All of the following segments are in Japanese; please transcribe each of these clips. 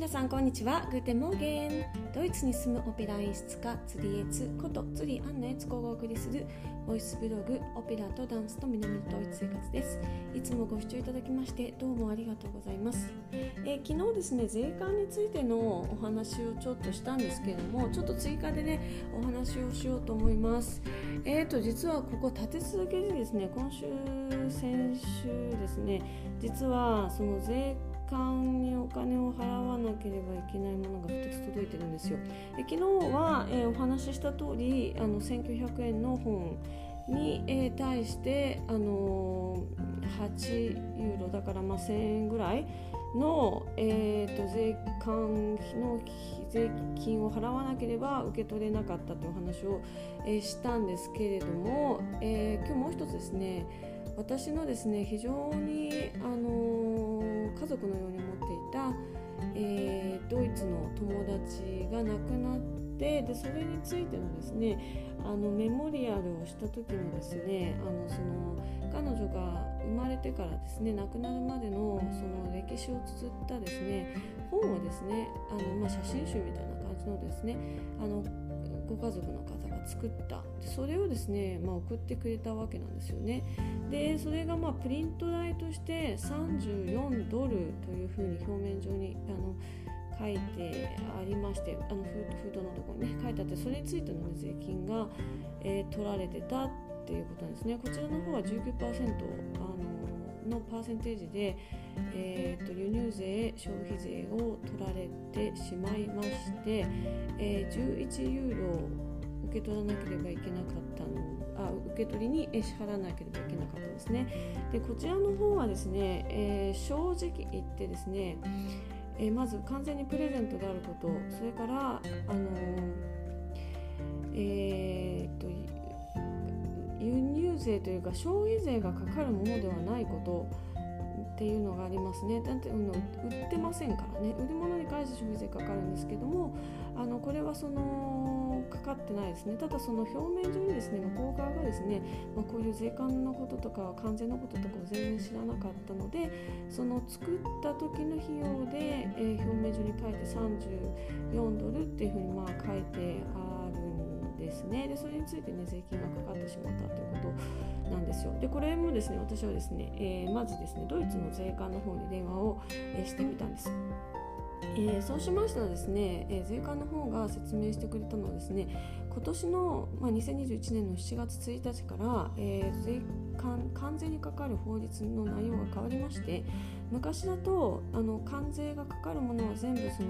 皆さんこんにちは。グーテモーゲン。ドイツに住むオペラ演出家ツリエツことツリアンナエツコがお送りするボイスブログオペラとダンスと南のドイツ生活です。いつもご視聴いただきましてどうもありがとうございます、えー、昨日ですね税関についてのお話をちょっとしたんですけれどもちょっと追加でねお話をしようと思います。えーと実はここ立て続けでですね今週先週ですね実はその税関間にお金を払わなければいけないものが2つ届いてるんですよ。で昨日は、えー、お話しした通りあり1900円の本に、えー、対して、あのー、8ユーロだからまあ1000円ぐらいの、えーと、税関の税金を払わなければ受け取れなかったというお話を、えー、したんですけれども、えー、今日もう一つですね私のですね非常に、あの家族のように思っていた、えー、ドイツの友達が亡くなってでそれについてのですねあのメモリアルをした時のですねあのその彼女が生まれてからですね亡くなるまでのその歴史を綴ったですね本をですねあの、まあ、写真集みたいな感じのですねあのご家族の方が作った。でそれをですね、まあ、送ってくれたわけなんですよね。でそれがまあプリント代として34ドルというふうに表面上にあの書いてありましてあの封筒のところにね書いてあってそれについての、ね、税金が、えー、取られてたっていうことなんですね。こちらの方は19%のパーセンテージで、えーと、輸入税消費税を取られてしまいまして、えー、11ユーロを受け取らなければいけなかったのあ受け取りに支払わなければいけなかったですね。でこちらの方はですね、えー、正直言ってですね、えー、まず完全にプレゼントであることそれからあのえー、っと輸入税というか消費税がかかるものではないことっていうのがありますね。だって売ってませんからね売るものに関して消費税かかるんですけどもあのこれはそのかかってないですねただその表面上にですね向こう側がですね、まあ、こういう税関のこととか関税のこととかを全然知らなかったのでその作った時の費用で、えー、表面上に書いて34ドルっていうふうにまあ書いてあるですね。でそれについてね税金がかかってしまったということなんですよ。でこれもですね私はですね、えー、まずですねドイツの税関の方に電話を、えー、してみたんです。えー、そうしましたらですね、えー、税関の方が説明してくれたのはですね今年の、まあ、2021年の7月1日から、えー、税関関税にかかる法律の内容が変わりまして昔だとあの関税がかかるものは全部その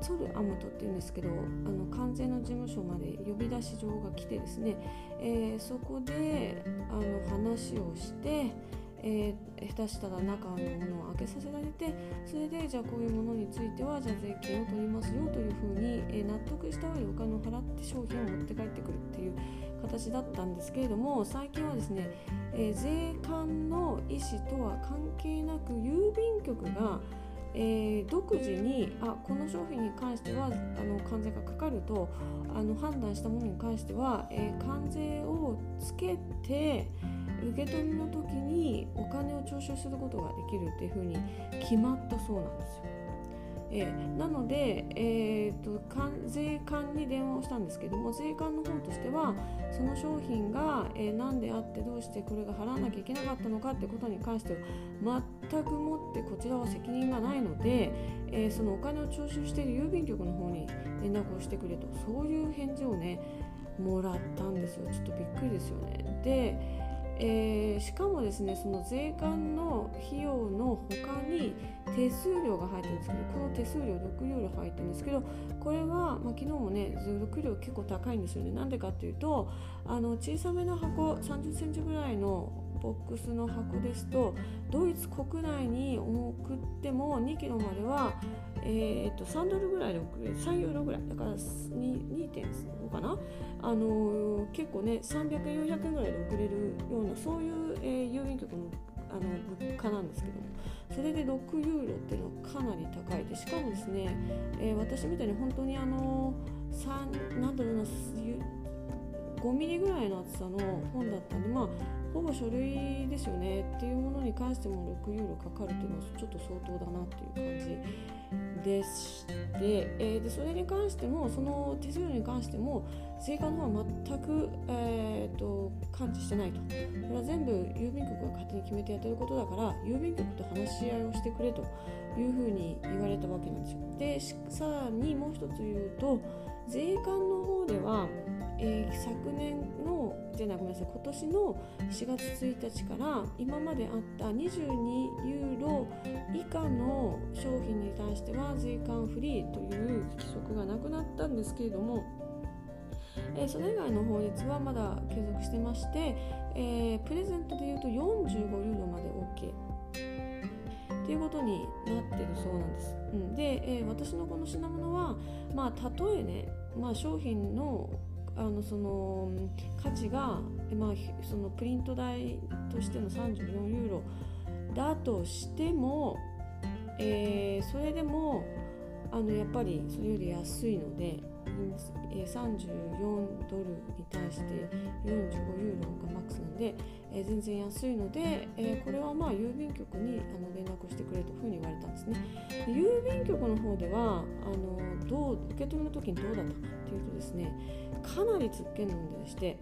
ツルアムトっていうんですけどあの関税の事務所まで呼び出し状が来てですね、えー、そこであの話をしてえー、下手したら中のものを開けさせられてそれでじゃあこういうものについてはじゃあ税金を取りますよというふうに、えー、納得した上でお金を払って商品を持って帰ってくるっていう形だったんですけれども最近はですね、えー、税関の意思とは関係なく郵便局がえー、独自にあこの商品に関してはあの関税がかかるとあの判断したものに関しては、えー、関税をつけて、受け取りの時にお金を徴収することができるっていうふうに決まったそうなんですよ。えー、なので、えーと、税関に電話をしたんですけども税関の方としてはその商品が、えー、何であってどうしてこれが払わなきゃいけなかったのかってことに関しては全くもってこちらは責任がないので、えー、そのお金を徴収している郵便局の方に連絡をしてくれとそういう返事をねもらったんですよちょっとびっくりですよね。でえー、しかもですねその税関の費用の他に手数料が入ってるんですけどこの手数料6ユーロ入ってるんですけどこれは、まあ、昨日もね6ユーロ結構高いんですよね。なんでかっていうとあの小さめの箱3 0センチぐらいのボックスの箱ですとドイツ国内に送っても2キロまでは、えー、と3ドルぐらいで送る3ユーロぐらい。だから2.5かな。あのー、結構ね300円400円ぐらいで送れるようなそういう、えー、郵便局のあの物価なんですけども。それで6ユーロっていうのはかなり高いでしかもですね、えー、私みたいに本当にあの3なんだろうな5ミリぐらいの厚さの本だったんでまあほぼ書類ですよねっていうものに関しても6ユーロかかるっていうのはちょっと相当だなっていう感じでして、えー、でそれに関してもその手数料に関しても税関の方は全く、えーと、感知してないと。これは全部郵便局が勝手に決めてやってることだから郵便局と話し合いをしてくれというふうに言われたわけなんですよ。でさらにもう一つ言うと税関の方では、えー、昨年のじゃないごめんなさい。今年の4月1日から今まであった22ユーロ以下の商品に対しては税関フリーという規則がなくなったんですけれどもえー、それ以外の法律はまだ継続してまして、えー、プレゼントでいうと45ユーロまで OK っていうことになってるそうなんです。うん、で、えー、私のこの品物は、まあ、たとえね、まあ、商品のあのその価値が、まあ、そのプリント代としての34ユーロだとしても、えー、それでもあのやっぱりそれより安いので34ドルに対して45ユーロがマックスなんで、えー、全然安いので、えー、これはまあ郵便局にあの連絡してくれというふうに言われたんですね。郵便局の方ではあのどう受け取りの時にどうだったかっていうとですねかなりつっけんんででして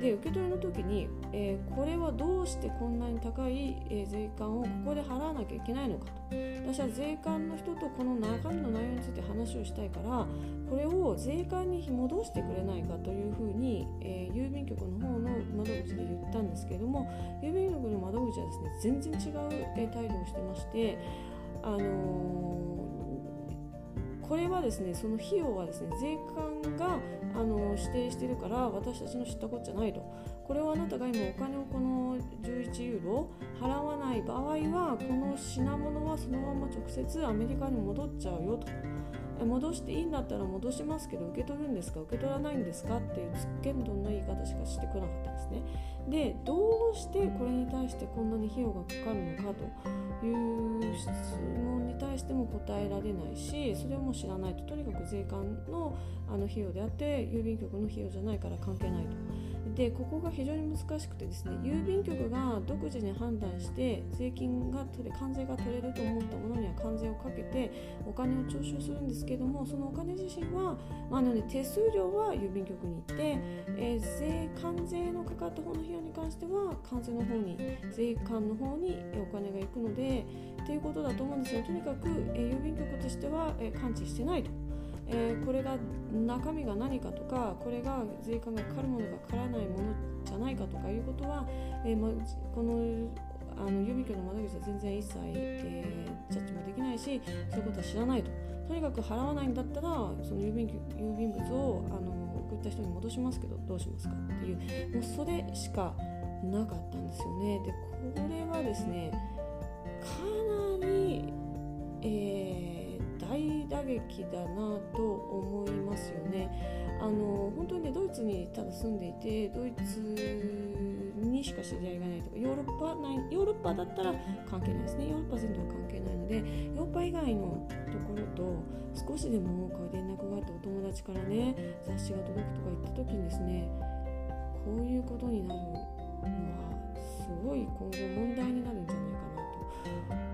で受け取りの時に、えー、これはどうしてこんなに高い、え、税関をここで払わなきゃいけないのかと。私は税関の人とこの中身の内容について話をしたいからこれを税関に戻してくれないかというふうに、えー、郵便局の方の窓口で言ったんですけれども郵便局の窓口はですね全然違う、え態度をしてましてあのこれはですねその費用はですね税関があの指定してるから私たちの知ったこっちゃないと。これはあなたが今お金をこの11ユーロ払わない場合はこの品物はそのまま直接アメリカに戻っちゃうよと。戻していいんだったら戻しますけど受け取るんですか？受け取らないんですか？っていうつっけんどんな言い方しかしてこなかったんですね。でどうしてこれに対してこんなに費用がかかるのかという質問に対しても答えられないしそれをもう知らないと。とにかく税関のあの費用であって郵便局の費用じゃないから関係ないと。でここが非常に難しくてですね郵便局が独自に判断して税金が取れ関税が取れると思ったものには関税をかけてお金を徴収するんですけどもそのお金自身は、まあのね、手数料は郵便局に行って、えー、税関税のかかった方の費用に関しては関税の方に税関の方にお金が行くのでっていうことだと思うんですがとにかく、えー、郵便局としては、えー、感知してないと。えー、これが中身が何かとかこれが税関がかかるものがかからないものじゃないかとかいうことは、えーま、このあの郵便局の窓口は全然一切、えー、ジャッジもできないしそういうことは知らないと。とにかく払わないんだったらその郵便郵便物をあの送った人に戻しますけどどうしますかっていう。もうそれしかなかったんですよね。でこれはですねかなり、えー大打撃だなと思いますよね。あの本当にねドイツにただ住んでいてドイツにしか知り合いがないとかヨーロッパないヨーロッパだったら関係ないですねヨーロッパ全土は関係ないのでヨーロッパ以外のところと少しでも多く連絡があってお友達からね雑誌が届くとか言った時にですねこういうことになるのはすごい今後問題になるんじゃないか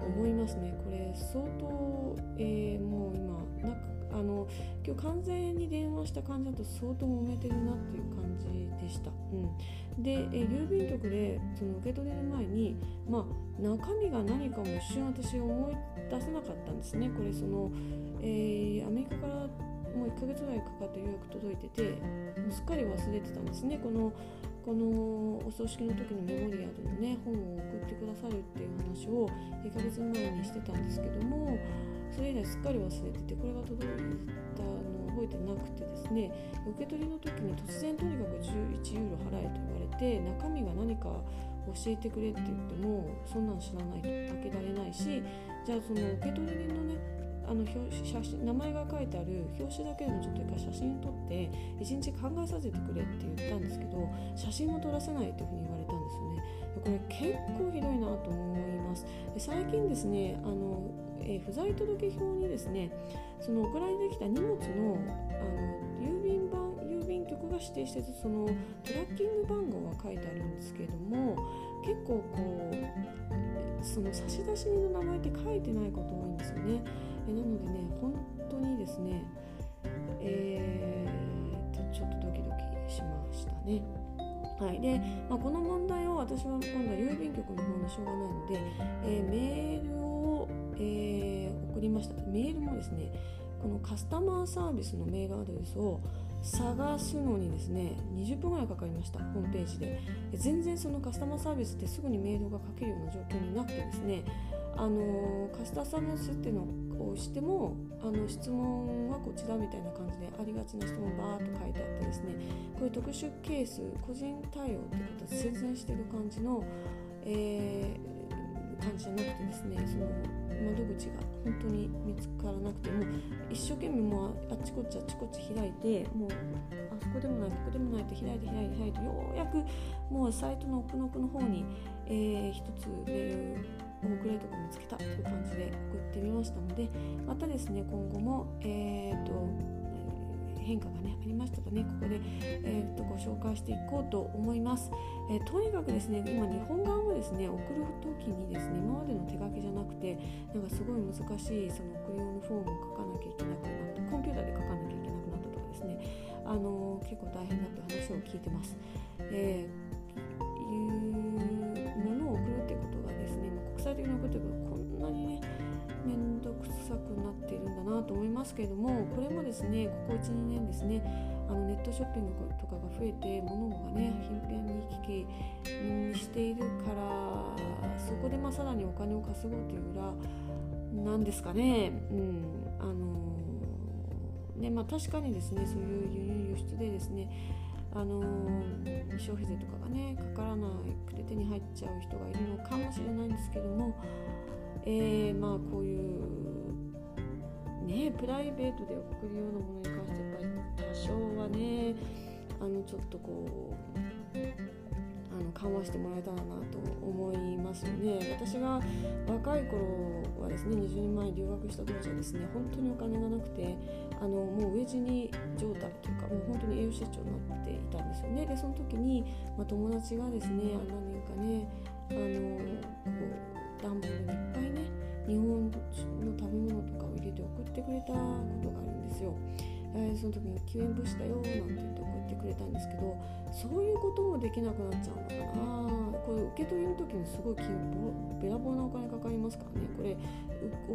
思いますね。これ相当、えー、もう今なんかあの今日完全に電話した感じだと相当揉めてるなっていう感じでした、うん、で、え、郵便局でその受け取れる前にまあ中身が何かも一瞬私思い出せなかったんですね。これその、えー、アメリカからもう1ヶ月ぐらいかかって予約届いててもうすっかり忘れてたんですね。このこのお葬式の時のメモリアルのね本を送ってくださるっていう話を1ヶ月前にしてたんですけどもそれ以来すっかり忘れててこれが届いたのを覚えてなくてですね受け取りの時に突然とにかく11ユーロ払えと言われて中身が何か教えてくれって言ってもそんなん知らないと開けられないしじゃあその受け取り人のねあの写真名前が書いてある表紙だけでもちょっと一回写真撮って一日考えさせてくれって言ったんですけど写真も撮らせないというふうに言われたんですよねこれ結構ひどいなと思いますで最近ですねあの、えー、不在届表にですねその送られてきた荷物のあの郵便版郵便局が指定してるそのトラッキング番号は書いてあるんですけれども結構こうその差出人の名前って書いてないこと多いんですよね。えなのでね本当にですねえー、ちょっとドキドキしましたね。はいでまあ、この問題を私は今度は郵便局の方にしょうがないので、えー、メールを、えー、送りましたメールもですねこのカスタマーサービスのメールアドレスを探すのにですね20分ぐらいかかりましたホームページで。全然そのカスタマーサービスってすぐにメールが書けるような状況になくてですねあのカスタマービスっていうのを押してもあの質問はこちらみたいな感じでありがちな質問バーっと書いてあってですねこういう特殊ケース個人対応ってことは全然してる感じの、えー、感じじゃなくてですねその窓口が本当に見つからなくてもう一生懸命もうあっちこっちあっちこっち開いてもうあそこでもないここでもないって開いて開いて開いてようやくもうサイトの奥の奥の方に、えー、一つメール遅れるとか見つけたという感じで送ってみましたのでまたですね今後も、えーと変化がねありましたらね。ここで、えー、とご紹介していこうと思います、えー、とにかくですね今日本側もですね送る時にですね今までの手書きじゃなくてなんかすごい難しいその送り用のフォームを書かなきゃいけなくなったコンピューターで書かなきゃいけなくなったとかですね。あの、結構大変だって話を聞いてます、えー、いうものを送るっていうことがですね国際的なことが面倒くさくなっているんだなと思いますけれどもこれもですねここ12年ですねあのネットショッピングとかが増えて物がね頻繁に行き来にしているからそこでまあさらにお金を稼ごうという裏なんですかね。うん。あのねまあ、確かにですねそういう輸入輸出でですねあの消費税とかがねかからなくて手に入っちゃう人がいるのかもしれないんですけどもえー、まあこういうねプライベートで送るようなものに関してやっぱり多少はねあのちょっとこうあの緩和してもらえたらなと思いますよね。私が若い頃はですね20年前留学した当時はですね本当にお金がなくてあのもう飢え死に状態というかもう本当に栄養失調になっていたんですよね。でその時に、まあ、友達がですね何年かねあのこう段ボールにってくれたことがあるんですよ。えー、その時に救援物資だよなんて言って送ってくれたんですけどそういうこともできなくなっちゃうのかなこれ受け取りの時にすごいべらぼうなお金かかりますからねこれ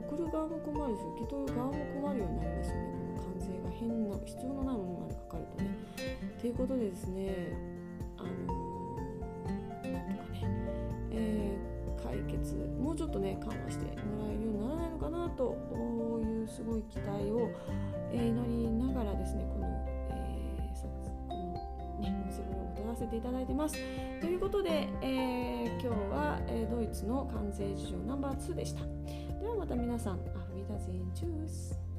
送る側も困るし受け取る側も困るようになりますよねこの関税が変な必要のないものまでかかるとね。ということでですねあのもうちょっとね緩和してもらえるようにならないのかなというすごい期待を、えー、祈りながらですねこの、えー、このね音声ブログを撮らせていただいてます。ということで、えー、今日は、え、ドイツの関税事情ナンバー2でした。ではまた皆さん、アフリダゼンチュース。